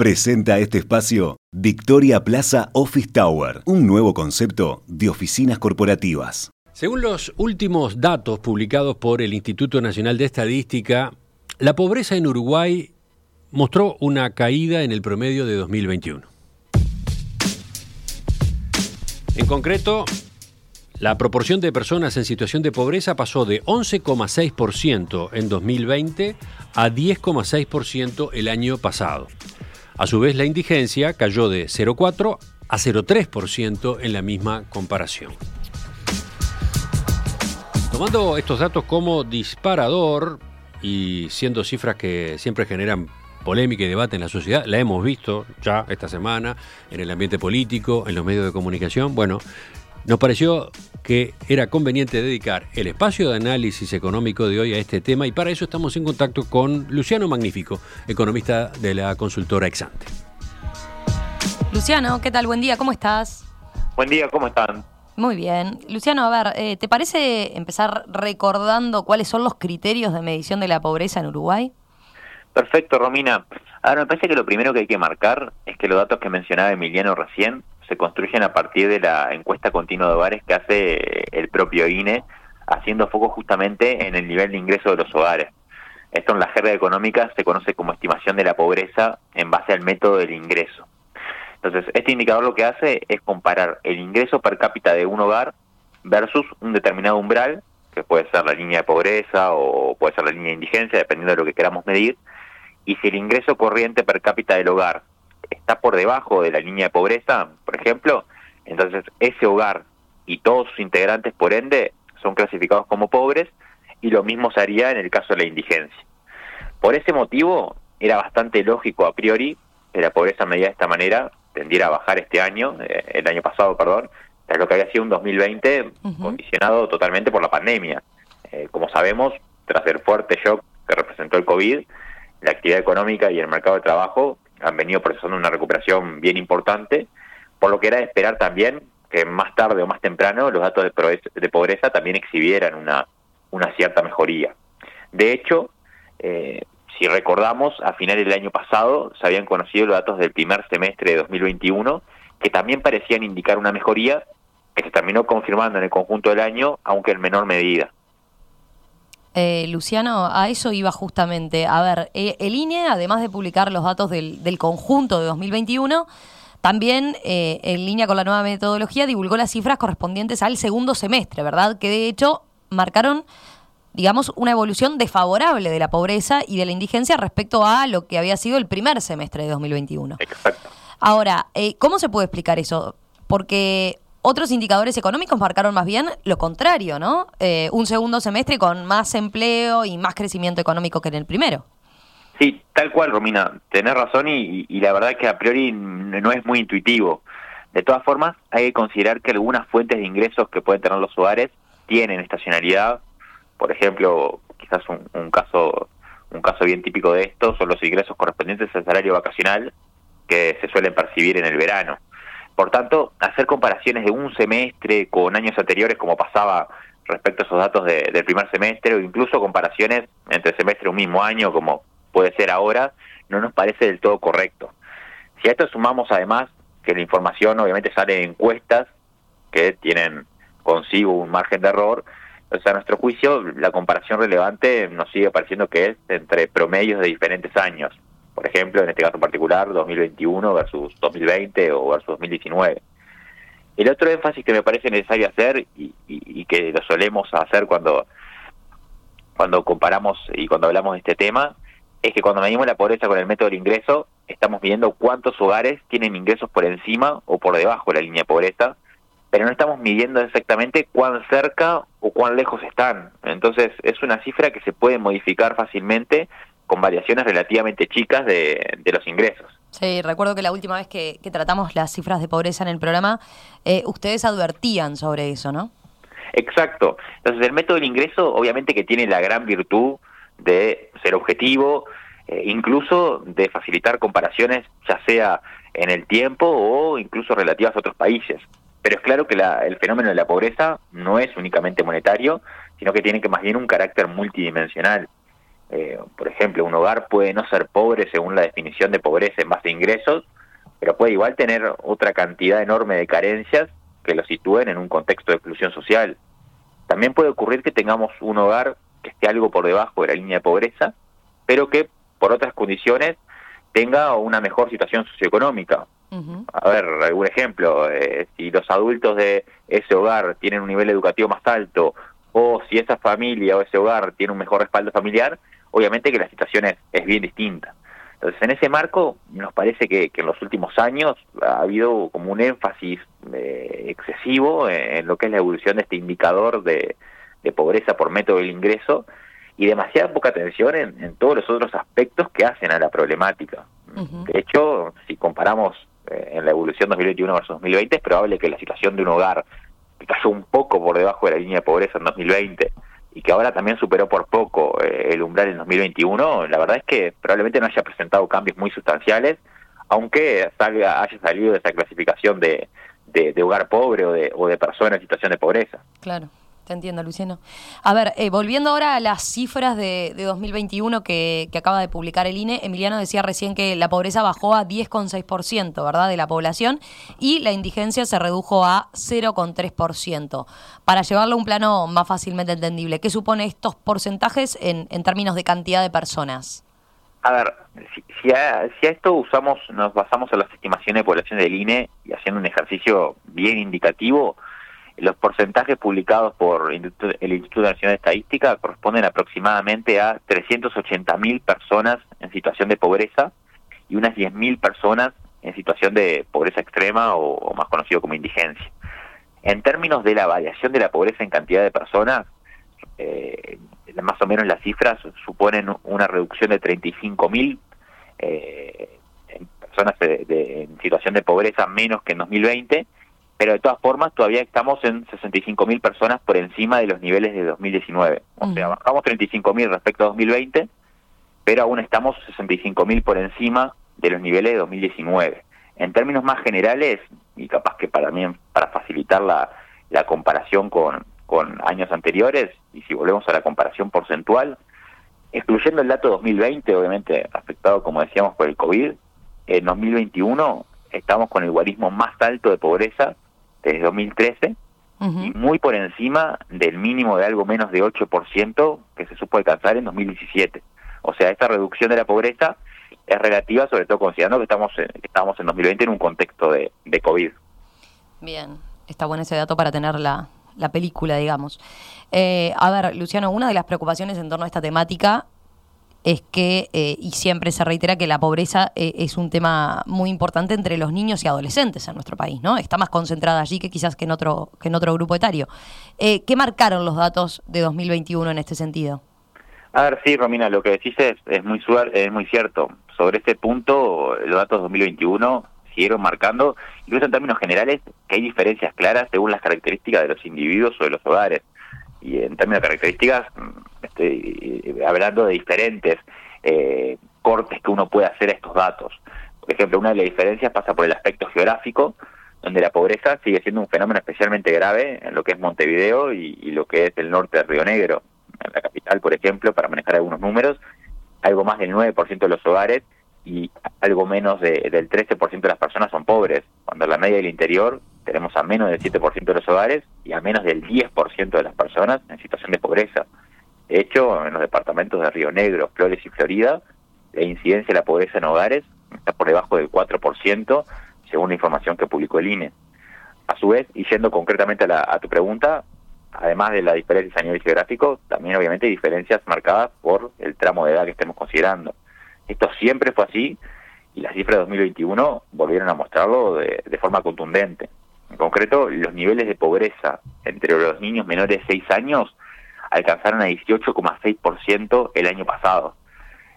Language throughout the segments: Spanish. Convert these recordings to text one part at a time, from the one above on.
Presenta este espacio Victoria Plaza Office Tower, un nuevo concepto de oficinas corporativas. Según los últimos datos publicados por el Instituto Nacional de Estadística, la pobreza en Uruguay mostró una caída en el promedio de 2021. En concreto, la proporción de personas en situación de pobreza pasó de 11,6% en 2020 a 10,6% el año pasado. A su vez, la indigencia cayó de 0,4 a 0,3% en la misma comparación. Tomando estos datos como disparador y siendo cifras que siempre generan polémica y debate en la sociedad, la hemos visto ya esta semana en el ambiente político, en los medios de comunicación, bueno, nos pareció que era conveniente dedicar el espacio de análisis económico de hoy a este tema y para eso estamos en contacto con Luciano Magnífico, economista de la consultora Exante. Luciano, ¿qué tal? Buen día, ¿cómo estás? Buen día, ¿cómo están? Muy bien. Luciano, a ver, eh, ¿te parece empezar recordando cuáles son los criterios de medición de la pobreza en Uruguay? Perfecto, Romina. Ahora, me parece que lo primero que hay que marcar es que los datos que mencionaba Emiliano recién se construyen a partir de la encuesta continua de hogares que hace el propio INE, haciendo foco justamente en el nivel de ingreso de los hogares. Esto en la jerga económica se conoce como estimación de la pobreza en base al método del ingreso. Entonces, este indicador lo que hace es comparar el ingreso per cápita de un hogar versus un determinado umbral, que puede ser la línea de pobreza o puede ser la línea de indigencia, dependiendo de lo que queramos medir, y si el ingreso corriente per cápita del hogar está por debajo de la línea de pobreza, por ejemplo, entonces ese hogar y todos sus integrantes, por ende, son clasificados como pobres y lo mismo se haría en el caso de la indigencia. Por ese motivo, era bastante lógico a priori que la pobreza medida de esta manera tendiera a bajar este año, eh, el año pasado, perdón, tras lo que había sido un 2020 condicionado totalmente por la pandemia. Eh, como sabemos, tras el fuerte shock que representó el COVID, la actividad económica y el mercado de trabajo han venido procesando una recuperación bien importante, por lo que era de esperar también que más tarde o más temprano los datos de pobreza, también exhibieran una, una cierta mejoría. De hecho, eh, si recordamos, a finales del año pasado se habían conocido los datos del primer semestre de 2021, que también parecían indicar una mejoría, que se terminó confirmando en el conjunto del año, aunque en menor medida. Eh, Luciano, a eso iba justamente. A ver, eh, el INE, además de publicar los datos del, conjunto de 2021, también eh, en línea con la nueva metodología divulgó las cifras correspondientes al segundo semestre, ¿verdad? Que de hecho marcaron, digamos, una evolución desfavorable de la pobreza y de la indigencia respecto a lo que había sido el primer semestre de 2021. Exacto. Ahora, ¿cómo se puede explicar eso? Porque otros indicadores económicos marcaron más bien lo contrario, ¿no? Eh, un segundo semestre con más empleo y más crecimiento económico que en el primero. Sí, tal cual, Romina. Tenés razón y, la verdad que a priori no es muy intuitivo. De todas formas, hay que considerar que algunas fuentes de ingresos que pueden tener los hogares tienen estacionalidad. Por ejemplo, quizás un, caso un caso bien típico de esto son los ingresos correspondientes al salario vacacional que se suelen percibir en el verano. Por tanto, hacer comparaciones de un semestre con años anteriores, como pasaba respecto a esos datos del primer semestre, o incluso comparaciones entre semestre un mismo año, como puede ser ahora, no nos parece del todo correcto. Si a esto sumamos además que la información obviamente sale de encuestas que tienen consigo un margen de error, entonces a nuestro juicio la comparación relevante nos sigue pareciendo que es entre promedios de diferentes años por ejemplo, en este caso particular, 2021 versus 2020 o versus 2019. El otro énfasis que me parece necesario hacer y, que lo solemos hacer cuando, cuando comparamos y cuando hablamos de este tema es que cuando medimos la pobreza con el método del ingreso, estamos midiendo cuántos hogares tienen ingresos por encima o por debajo de la línea de pobreza, pero no estamos midiendo exactamente cuán cerca o cuán lejos están. Entonces es una cifra que se puede modificar fácilmente con variaciones relativamente chicas de, los ingresos. Sí, recuerdo que la última vez que, tratamos las cifras de pobreza en el programa, eh, ustedes advertían sobre eso, ¿no? Exacto. Entonces el método del ingreso obviamente que tiene la gran virtud de ser objetivo, eh, incluso de facilitar comparaciones ya sea en el tiempo o incluso relativas a otros países. Pero es claro que el fenómeno de la pobreza no es únicamente monetario, sino que tiene que más bien un carácter multidimensional Eh, por ejemplo, un hogar puede no ser pobre según la definición de pobreza en base a ingresos, pero puede igual tener otra cantidad enorme de carencias que lo sitúen en un contexto de exclusión social. También puede ocurrir que tengamos un hogar que esté algo por debajo de la línea de pobreza, pero que por otras condiciones tenga una mejor situación socioeconómica. A ver, algún ejemplo, eh, si los adultos de ese hogar tienen un nivel educativo más alto o si esa familia o ese hogar tiene un mejor respaldo familiar, obviamente que la situación es, bien distinta. Entonces, en ese marco, nos parece que, en los últimos años ha habido como un énfasis eh, excesivo en, lo que es la evolución de este indicador de, pobreza por método del ingreso y demasiada poca atención en, todos los otros aspectos que hacen a la problemática. De hecho, si comparamos eh, en la evolución 2021 versus 2020, es probable que la situación de un hogar que cayó un poco por debajo de la línea de pobreza en 2020 y que ahora también superó por poco eh, el umbral en 2021, la verdad es que probablemente no haya presentado cambios muy sustanciales, aunque salga, haya salido de esa clasificación de, de, hogar pobre o de, o de persona en situación de pobreza. Claro entiendo, Luciano. A ver, eh, volviendo ahora a las cifras de, 2021 que, acaba de publicar el INE, Emiliano decía recién que la pobreza bajó a 10,6%, ¿verdad?, de la población y la indigencia se redujo a 0,3%. Para llevarlo a un plano más fácilmente entendible, ¿qué supone estos porcentajes en, términos de cantidad de personas? A ver, si, a, si, a, esto usamos, nos basamos en las estimaciones de población del INE y haciendo un ejercicio bien indicativo, los porcentajes publicados por el Instituto Nacional de Estadística corresponden aproximadamente a 380.000 personas en situación de pobreza y unas 10.000 personas en situación de pobreza extrema o, más conocido como indigencia. En términos de la variación de la pobreza en cantidad de personas, eh, más o menos las cifras suponen una reducción de 35.000 eh, personas en situación de pobreza menos que en 2020 pero de todas formas todavía estamos en 65.000 personas por encima de los niveles de 2019. O sea, bajamos 35.000 respecto a 2020, pero aún estamos 65.000 por encima de los niveles de 2019. En términos más generales, y capaz que para mí, para facilitar la, la comparación con, con años anteriores, y si volvemos a la comparación porcentual, excluyendo el dato 2020, obviamente afectado, como decíamos, por el COVID, en 2021 estamos con el guarismo más alto de pobreza desde 2013 y muy por encima del mínimo de algo menos de 8% que se supo alcanzar en 2017. O sea, esta reducción de la pobreza es relativa, sobre todo considerando que estamos en, estamos en 2020 en un contexto de, de COVID. Bien, está bueno ese dato para tener la, la película, digamos. Eh, a ver, Luciano, una de las preocupaciones en torno a esta temática es que, eh, y siempre se reitera que la pobreza eh, es un tema muy importante entre los niños y adolescentes en nuestro país, ¿no? Está más concentrada allí que quizás que en otro, que en otro grupo etario. Eh, ¿Qué marcaron los datos de 2021 en este sentido? A ver, sí, Romina, lo que decís es, muy, es muy cierto. Sobre este punto, los datos de 2021 siguieron marcando, incluso en términos generales, que hay diferencias claras según las características de los individuos o de los hogares y en términos de características, mm, estoy eh, hablando de diferentes eh, cortes que uno puede hacer a estos datos. Por ejemplo, una de las diferencias pasa por el aspecto geográfico, donde la pobreza sigue siendo un fenómeno especialmente grave en lo que es Montevideo y, lo que es el norte de Río Negro. En la capital, por ejemplo, para manejar algunos números, algo más del 9% de los hogares y algo menos del 13% de las personas son pobres, cuando la media del interior tenemos a menos del 7% de los hogares y a menos del 10% de las personas en situación de pobreza. De hecho, en los departamentos de Río Negro, Flores y Florida, la incidencia de la pobreza en hogares está por debajo del 4%, según la información que publicó el INE. A su vez, y yendo concretamente a, a tu pregunta, además de las diferencias a nivel geográfico, también obviamente hay diferencias marcadas por el tramo de edad que estemos considerando. Esto siempre fue así y las cifras de 2021 volvieron a mostrarlo de, forma contundente. En concreto, los niveles de pobreza entre los niños menores de 6 años alcanzaron a 18,6% el año pasado.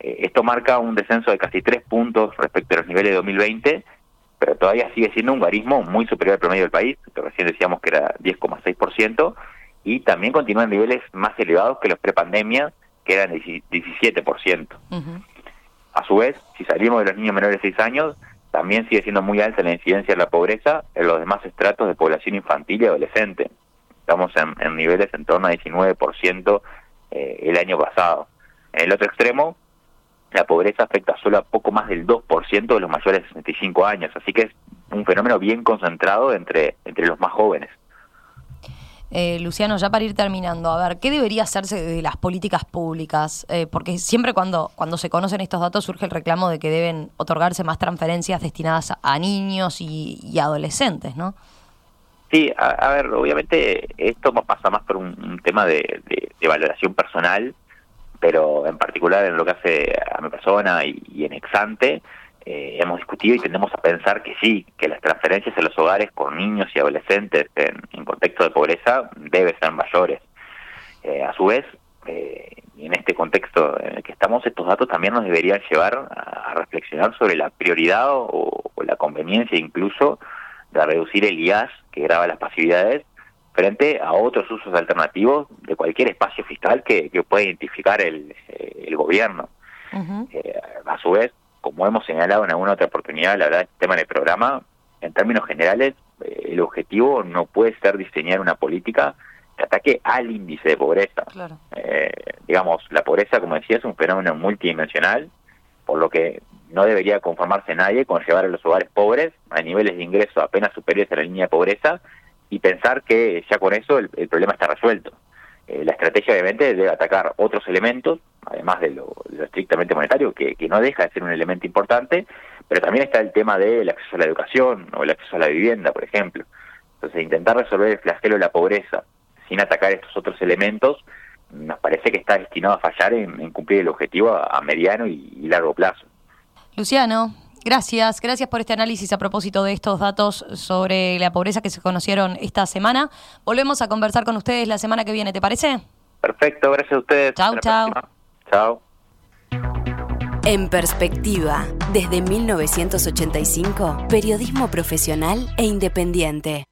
Eh, esto marca un descenso de casi 3 puntos respecto a los niveles de 2020, pero todavía sigue siendo un garismo muy superior al promedio del país, que recién decíamos que era 10,6%, y también continúa en niveles más elevados que los prepandemia, que eran 17%. A su vez, si salimos de los niños menores de 6 años, también sigue siendo muy alta la incidencia de la pobreza en los demás estratos de población infantil y adolescente. Estamos en, niveles en torno a 19% eh, el año pasado. En el otro extremo, la pobreza afecta solo a poco más del 2% de los mayores de 65 años, así que es un fenómeno bien concentrado entre, entre los más jóvenes. Eh, Luciano, ya para ir terminando, a ver, ¿qué debería hacerse de las políticas públicas? Eh, porque siempre cuando, cuando se conocen estos datos surge el reclamo de que deben otorgarse más transferencias destinadas a niños y, adolescentes, ¿no? Sí, a, ver, obviamente esto pasa más por un, tema de, valoración personal, pero en particular en lo que hace a mi persona y, y en Exante, eh, hemos discutido y tendemos a pensar que sí, que las transferencias a los hogares con niños y adolescentes en, contexto de pobreza deben ser mayores. Eh, a su vez, eh, y en este contexto en el que estamos, estos datos también nos deberían llevar a, reflexionar sobre la prioridad o, la conveniencia incluso de reducir el IAS que graba las pasividades frente a otros usos alternativos de cualquier espacio fiscal que, que pueda identificar el, gobierno. a su vez, como hemos señalado en alguna otra oportunidad, la verdad, este tema del programa, en términos generales, eh, el objetivo no puede ser diseñar una política que ataque al índice de pobreza. Eh, digamos, la pobreza, como decía, es un fenómeno multidimensional, por lo que no debería conformarse nadie con llevar a los hogares pobres a niveles de ingreso apenas superiores a la línea de pobreza y pensar que ya con eso el, problema está resuelto. Eh, la estrategia obviamente debe atacar otros elementos además de lo, estrictamente monetario, que, no deja de ser un elemento importante, pero también está el tema del acceso a la educación o el acceso a la vivienda, por ejemplo. Entonces, intentar resolver el flagelo de la pobreza sin atacar estos otros elementos, nos parece que está destinado a fallar en, cumplir el objetivo a, mediano y, largo plazo. Luciano, Gracias, gracias por este análisis a propósito de estos datos sobre la pobreza que se conocieron esta semana. Volvemos a conversar con ustedes la semana que viene, ¿te parece? Perfecto, gracias a ustedes. Chau, chao. Chao. En perspectiva, desde 1985, periodismo profesional e independiente.